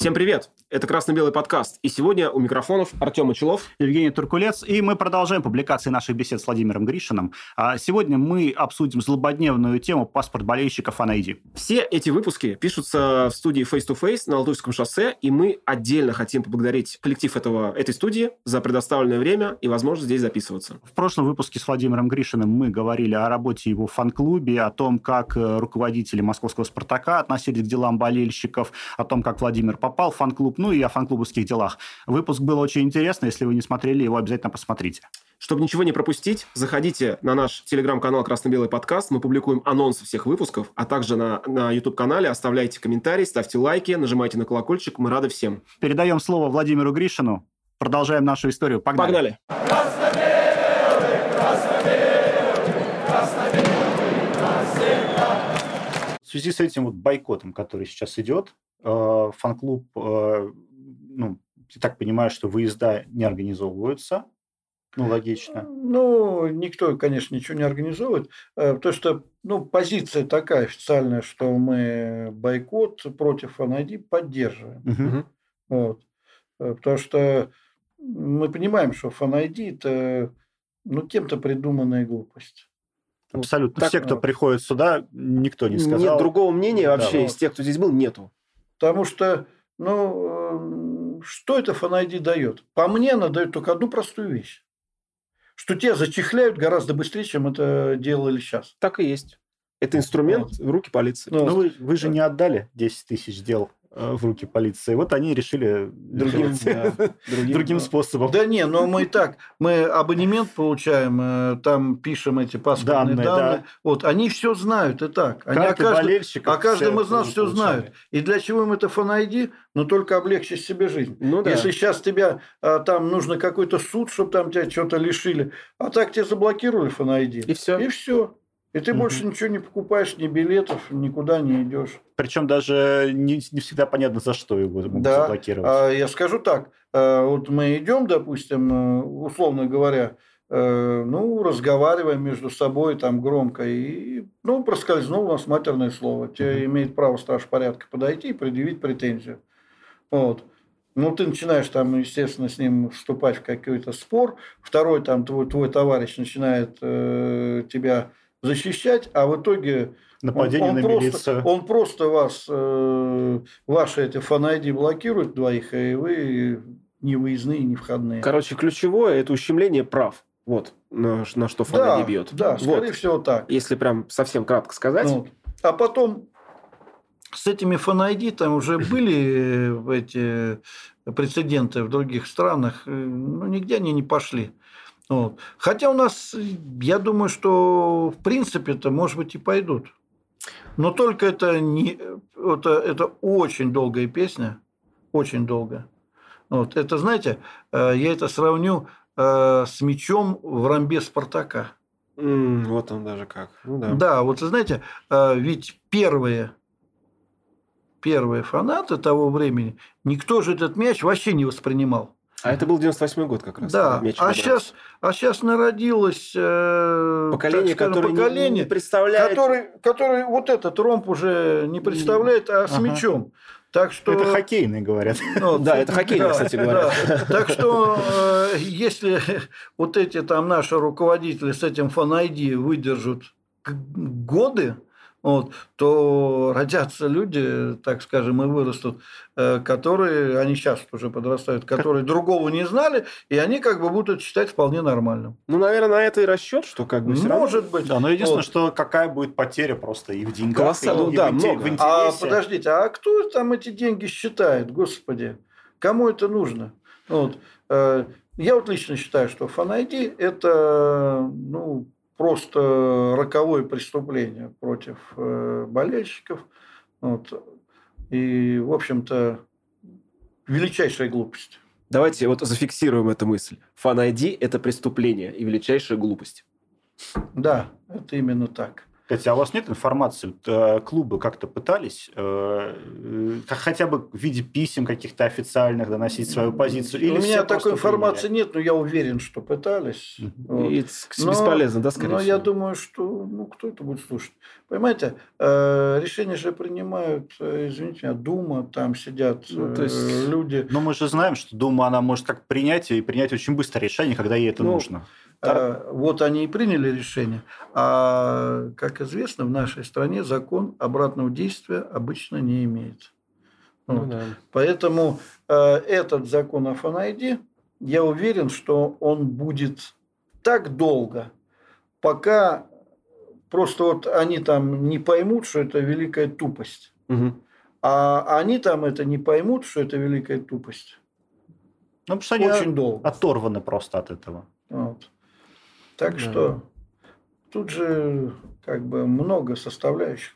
Всем привет! Это «Красно-белый подкаст». И сегодня у микрофонов Артем Мочелов. Евгений Туркулец. И мы продолжаем публикации наших бесед с Владимиром Гришиным. А сегодня мы обсудим злободневную тему «Паспорт болельщика Fan ID». Все эти выпуски пишутся в студии Face to Face на Алтуфьевском шоссе, и мы отдельно хотим поблагодарить коллектив этого, этой студии за предоставленное время и возможность здесь записываться. В прошлом выпуске с Владимиром Гришиным мы говорили о работе его фан-клубе, о том, как э, руководители московского «Спартака» относились к делам болельщиков, о том, как Владимир попал в фан-клуб, ну и о фан-клубовских делах. Выпуск был очень интересный. Если вы не смотрели, его обязательно посмотрите. Чтобы ничего не пропустить, заходите на наш телеграм-канал «Красно-белый подкаст». Мы публикуем анонсы всех выпусков, а также на, на YouTube-канале. Оставляйте комментарии, ставьте лайки, нажимайте на колокольчик. Мы рады всем. Передаем слово Владимиру Гришину. Продолжаем нашу историю. Погнали. Погнали. В связи с этим вот бойкотом, который сейчас идет, э, фан-клуб э, ну, я так понимаю, что выезда не организовываются. Ну, логично. Ну, никто, конечно, ничего не организовывает, э, потому что ну, позиция такая официальная, что мы бойкот против ФАНАДИ поддерживаем. Угу. Вот. Э, потому что мы понимаем, что ФАНАДИ – это ну, кем-то придуманная глупость. Абсолютно. Так, Все, кто приходит сюда, никто не сказал. Нет другого мнения вообще да, из тех, кто здесь был, нету. Потому что, ну, что это FNID дает? По мне, она дает только одну простую вещь. Что тебя зачехляют гораздо быстрее, чем это делали сейчас. Так и есть. Это инструмент вот. в руки полиции. Ну, вы, вы же не отдали 10 тысяч дел в руки полиции. Вот они решили другим, да, другим, другим способом. Да не, но мы и так, мы абонемент получаем, э, там пишем эти паспортные данные. данные. Да. Вот, они все знают и так. Они о каждом, о каждом из нас все знают. И для чего им это фан-айди? Ну, только облегчить себе жизнь. Ну, да. Если сейчас тебя а, там нужно какой-то суд, чтобы там тебя что-то лишили, а так тебе заблокировали фан-айди. И все. И все. И ты угу. больше ничего не покупаешь, ни билетов, никуда не идешь. Причем даже не, не всегда понятно, за что его могут да. заблокировать. А, я скажу так. А, вот мы идем, допустим, э, условно говоря, э, ну, разговариваем между собой там громко, и, ну, проскользнуло у нас матерное слово. Тебе угу. имеет право страж порядка подойти и предъявить претензию. Вот. Ну, ты начинаешь там, естественно, с ним вступать в какой-то спор. Второй там твой, твой товарищ начинает э, тебя защищать, а в итоге Нападение он, он на просто, милицию. Он просто вас, э, ваши эти фанайди блокируют двоих, и вы не выездные, не входные. Короче, ключевое – это ущемление прав. Вот на, на что фанайди да, бьет. Да, скорее вот. всего так. Если прям совсем кратко сказать. Вот. А потом с этими фанайди там уже были э, эти прецеденты в других странах, э, ну, нигде они не пошли. Вот. Хотя у нас, я думаю, что в принципе это, может быть, и пойдут. Но только это не это, это очень долгая песня, очень долгая. Вот. Это, знаете, э, я это сравню э, с мечом в рамбе Спартака. Mm, вот он даже как. Ну, да. да, вот знаете, э, ведь первые, первые фанаты того времени, никто же этот мяч вообще не воспринимал. А это был 98 год как раз. Да, а сейчас, а сейчас народилось э, поколение, скажем, которое поколение, не представляет... Который, который вот этот ромб уже не представляет, а с ага. мячом. Так что... Это хоккейный, говорят. Ну, да, это хоккейный, да, кстати говоря. Да. Так что, э, если вот эти там наши руководители с этим фанайди выдержат годы, вот, то родятся люди, так скажем, и вырастут, э, которые, они сейчас уже подрастают, которые другого не знали, и они как бы будут считать вполне нормальным. Ну, наверное, на это и расчет, что как бы Может равно... быть. Да, но единственное, вот. что какая будет потеря просто и в деньгах, Колоссально, и, ну, да, в, много. в интересе. А подождите, а кто там эти деньги считает, господи? Кому это нужно? Вот. Э, я вот лично считаю, что фан-ID – это ну, просто роковое преступление против э, болельщиков. Вот. И, в общем-то, величайшая глупость. Давайте вот зафиксируем эту мысль. Фан-ID – это преступление и величайшая глупость. Да, это именно так. Кстати, а у вас нет информации? Вот, э, клубы как-то пытались э, э, хотя бы в виде писем каких-то официальных доносить свою позицию? Или у меня такой информации приняли? нет, но я уверен, что пытались. И вот. бесполезно, да, скорее Но всего? я думаю, что ну, кто это будет слушать? Понимаете, э, решения же принимают, извините меня, Дума, там сидят ну, то есть... люди. Но мы же знаем, что Дума, она может как принять и принять очень быстро решение, когда ей это ну, нужно. А, вот они и приняли решение. А, как известно, в нашей стране закон обратного действия обычно не имеет. Ну, вот. да. Поэтому э, этот закон о ФНИД, я уверен, что он будет так долго, пока просто вот они там не поймут, что это великая тупость. Угу. А они там это не поймут, что это великая тупость. Ну, потому что они Очень долго. оторваны просто от этого. Вот. Так да. что тут же как бы много составляющих,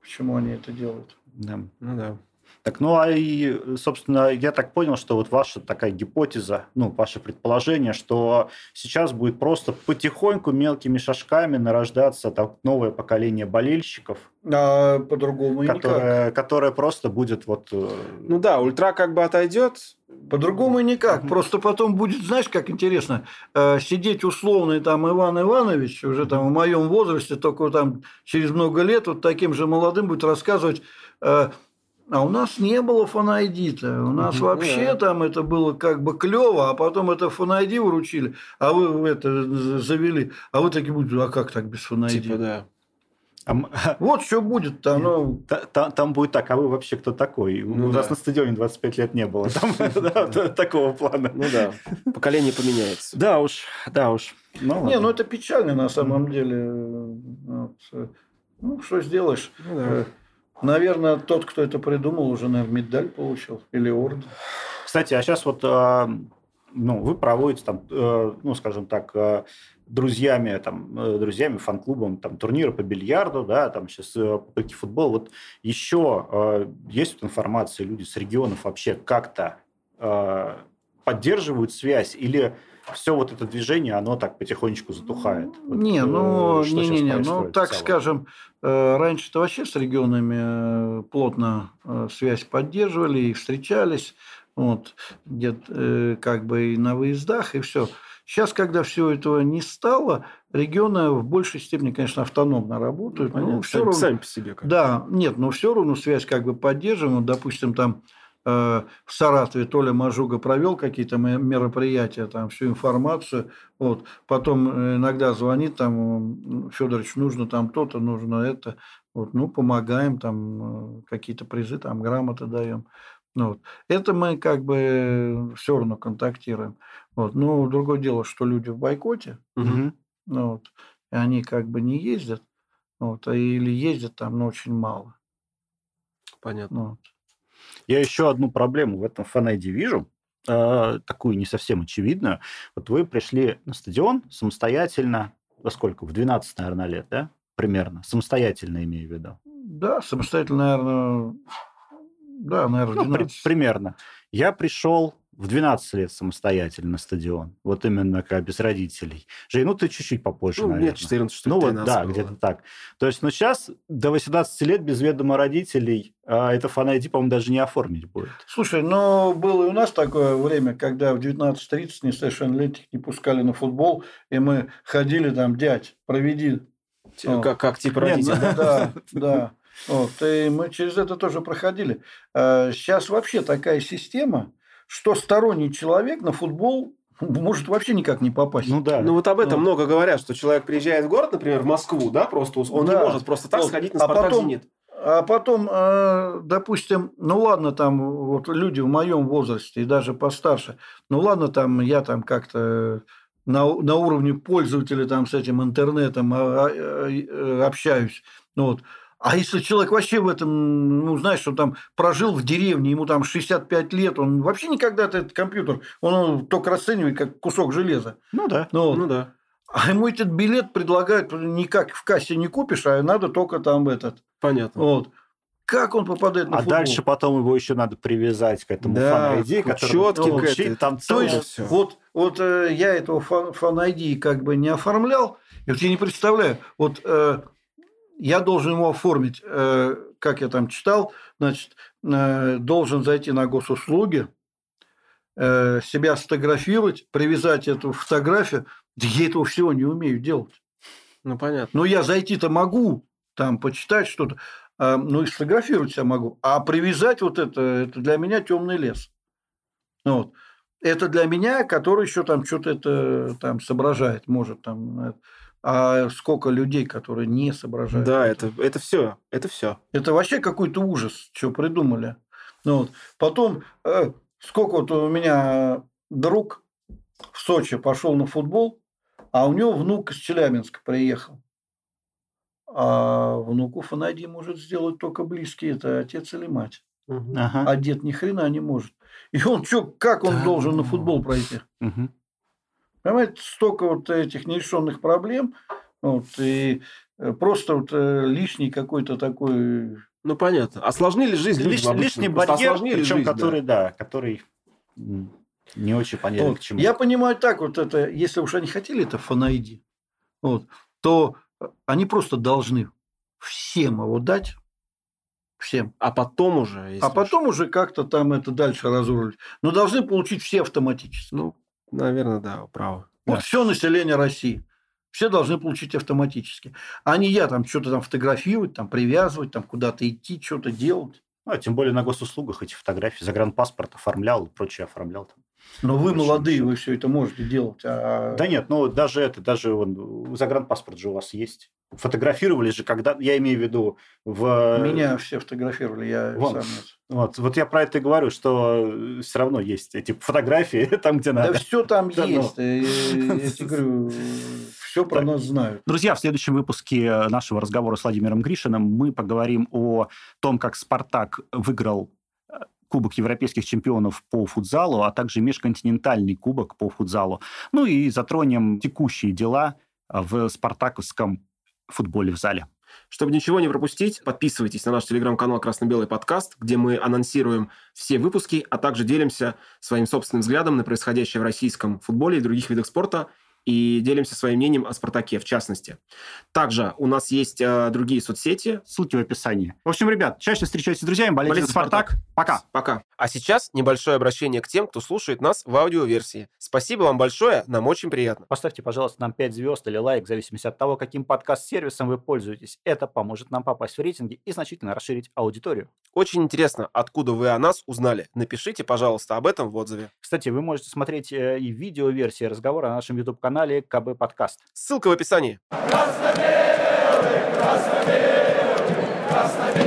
почему они это делают. Да. Ну да. Так, ну а и, собственно, я так понял, что вот ваша такая гипотеза, ну, ваше предположение, что сейчас будет просто потихоньку мелкими шажками нарождаться так, новое поколение болельщиков. А по-другому которое, никак. Которое просто будет вот... Э, ну да, ультра как бы отойдет. По-другому никак. Mm-hmm. Просто потом будет, знаешь, как интересно, э, сидеть условный там Иван Иванович, уже там в моем возрасте, только там через много лет вот таким же молодым будет рассказывать э, а у нас не было фанайдита. У нас угу, вообще да. там это было как бы клево, а потом это фанайди вручили, а вы это завели. А вы такие будете, а как так без фанайди? Типа, да. А, вот что будет там. Ну... Там, там будет так, а вы вообще кто такой? Ну, У да. нас на стадионе 25 лет не было. Такого плана. Ну да, поколение поменяется. Да уж, да уж. Ну, не, ну это печально на самом деле. Ну, что сделаешь? Наверное, тот, кто это придумал, уже, наверное, медаль получил или орден. Кстати, а сейчас вот а, ну, вы проводите там, э, ну, скажем так, э, друзьями, там, э, друзьями, фан-клубом, там, турниры по бильярду, да, там сейчас по футбол. Вот еще есть вот информация, люди с регионов вообще как-то поддерживают связь или все вот это движение, оно так потихонечку затухает. Не, вот, ну, не, не, не, ну, так скажем, э, раньше-то вообще с регионами э, плотно э, связь поддерживали и встречались, вот, где как бы и на выездах, и все. Сейчас, когда всего этого не стало, регионы в большей степени, конечно, автономно работают. Ну, Понятно, ну, все сами, равно, сами по себе. Как да, нет, но все равно связь как бы поддерживаем. Допустим, там Э, в Саратове Толя Мажуга провел какие-то мероприятия, там всю информацию. Вот. Потом э, иногда звонит, там, Федорович, нужно там то-то, нужно это. Вот. Ну, помогаем, там, э, какие-то призы, там, грамоты даем. Ну, вот. Это мы как бы все равно контактируем. Вот. Ну, другое дело, что люди в бойкоте, угу. вот, и они как бы не ездят, вот, или ездят там, но очень мало. Понятно. Ну, вот. Я еще одну проблему в этом фанайде вижу, э, такую не совсем очевидную. Вот вы пришли на стадион самостоятельно, во сколько? В 12, наверное, лет, да? Примерно. Самостоятельно имею в виду. Да, самостоятельно, наверное, да, наверное, 12. Ну, при, примерно. Я пришел в 12 лет самостоятельно на стадион. Вот именно как без родителей. Жень, ну ты чуть-чуть попозже, ну, наверное. Нет, 14, что Ну вот, да, было. где-то так. То есть, ну сейчас до 18 лет без ведома родителей а это фан по-моему, даже не оформить будет. Слушай, ну было и у нас такое время, когда в 19.30 несовершеннолетних не пускали на футбол, и мы ходили там, дядь, проведи. Как, как типа родитель, да? Да, да. Вот, и мы через это тоже проходили. Сейчас а, вообще такая система, что сторонний человек на футбол может вообще никак не попасть. Ну да. Ну вот об этом ну. много говорят, что человек приезжает в город, например, в Москву, да, просто он да. не может просто так вот. сходить на Спартак а потом, Зенит. А потом, э, допустим, ну ладно, там вот люди в моем возрасте и даже постарше, ну ладно, там я там как-то на, на уровне пользователя там с этим интернетом а, а, общаюсь, ну вот. А если человек вообще в этом, ну, знаешь, что там прожил в деревне, ему там 65 лет, он вообще никогда этот компьютер, он только расценивает как кусок железа. Ну да. Ну, ну да. А ему этот билет предлагают никак в кассе не купишь, а надо только там этот. Понятно. Вот. Как он попадает на а футбол? дальше потом его еще надо привязать к этому да, фан-ID, который четкий, ну, к там То есть, все. вот, вот э, я этого фан-ID как бы не оформлял, и вот я не представляю, вот э, я должен ему оформить, э, как я там читал, значит, э, должен зайти на госуслуги, э, себя сфотографировать, привязать эту фотографию. Да я этого всего не умею делать. Ну, понятно. Ну, я зайти-то могу, там, почитать что-то, а, ну, и сфотографировать себя могу. А привязать вот это, это для меня темный лес. Ну Вот. Это для меня, который еще там что-то это там соображает, может там. А сколько людей, которые не соображают. Да, это, это все. Это все. Это вообще какой-то ужас, что придумали. Ну, вот. Потом, э, сколько вот у меня друг в Сочи пошел на футбол, а у него внук из Челябинска приехал. А внуку фанади может сделать только близкий, это отец или мать. Угу. Ага. А дед ни хрена не может. И он что, как он да. должен на футбол пройти? Угу. Понимаете, столько вот этих нерешенных проблем, вот, и э, просто вот э, лишний какой-то такой... Ну, понятно. Осложнили жизнь Лиш, Лишний барьер, причем жизнь, который, да. да, который не очень понятно вот. к чему. Я понимаю так, вот это, если уж они хотели это фанайди, вот, то они просто должны всем его дать, всем. А потом уже... А потом уж... уже как-то там это дальше разрулить. Но должны получить все автоматически. Ну, наверное, да, право. Вот да. все население России. Все должны получить автоматически. А не я там что-то там фотографировать, там привязывать, там куда-то идти, что-то делать. Ну, а тем более на госуслугах эти фотографии. Загранпаспорт оформлял, прочее оформлял. Там. Но вы молодые, вы все это можете делать. А... Да нет, ну даже это, даже вон, загранпаспорт же у вас есть. Фотографировали же, когда, я имею в виду, в... Меня все фотографировали, я вон, сам Вот, вот я про это и говорю, что все равно есть эти фотографии там, где надо. Да все там да, есть. Но... Я тебе говорю, все про нас знают. Друзья, в следующем выпуске нашего разговора с Владимиром Гришиным мы поговорим о том, как «Спартак» выиграл Кубок европейских чемпионов по футзалу, а также межконтинентальный кубок по футзалу. Ну и затронем текущие дела в спартаковском футболе в зале. Чтобы ничего не пропустить, подписывайтесь на наш телеграм-канал «Красно-белый подкаст», где мы анонсируем все выпуски, а также делимся своим собственным взглядом на происходящее в российском футболе и других видах спорта и делимся своим мнением о «Спартаке» в частности. Также у нас есть э, другие соцсети. Ссылки в описании. В общем, ребят, чаще встречайтесь с друзьями, болейте, болейте за «Спартак». «Спартак». Пока. Пока. А сейчас небольшое обращение к тем, кто слушает нас в аудиоверсии. Спасибо вам большое, нам очень приятно. Поставьте, пожалуйста, нам 5 звезд или лайк, в зависимости от того, каким подкаст-сервисом вы пользуетесь. Это поможет нам попасть в рейтинги и значительно расширить аудиторию. Очень интересно, откуда вы о нас узнали. Напишите, пожалуйста, об этом в отзыве. Кстати, вы можете смотреть э, и видео-версии разговора на нашем YouTube-канале канале КБ Подкаст. Ссылка в описании. Красно-белый, красно-белый, красно-белый.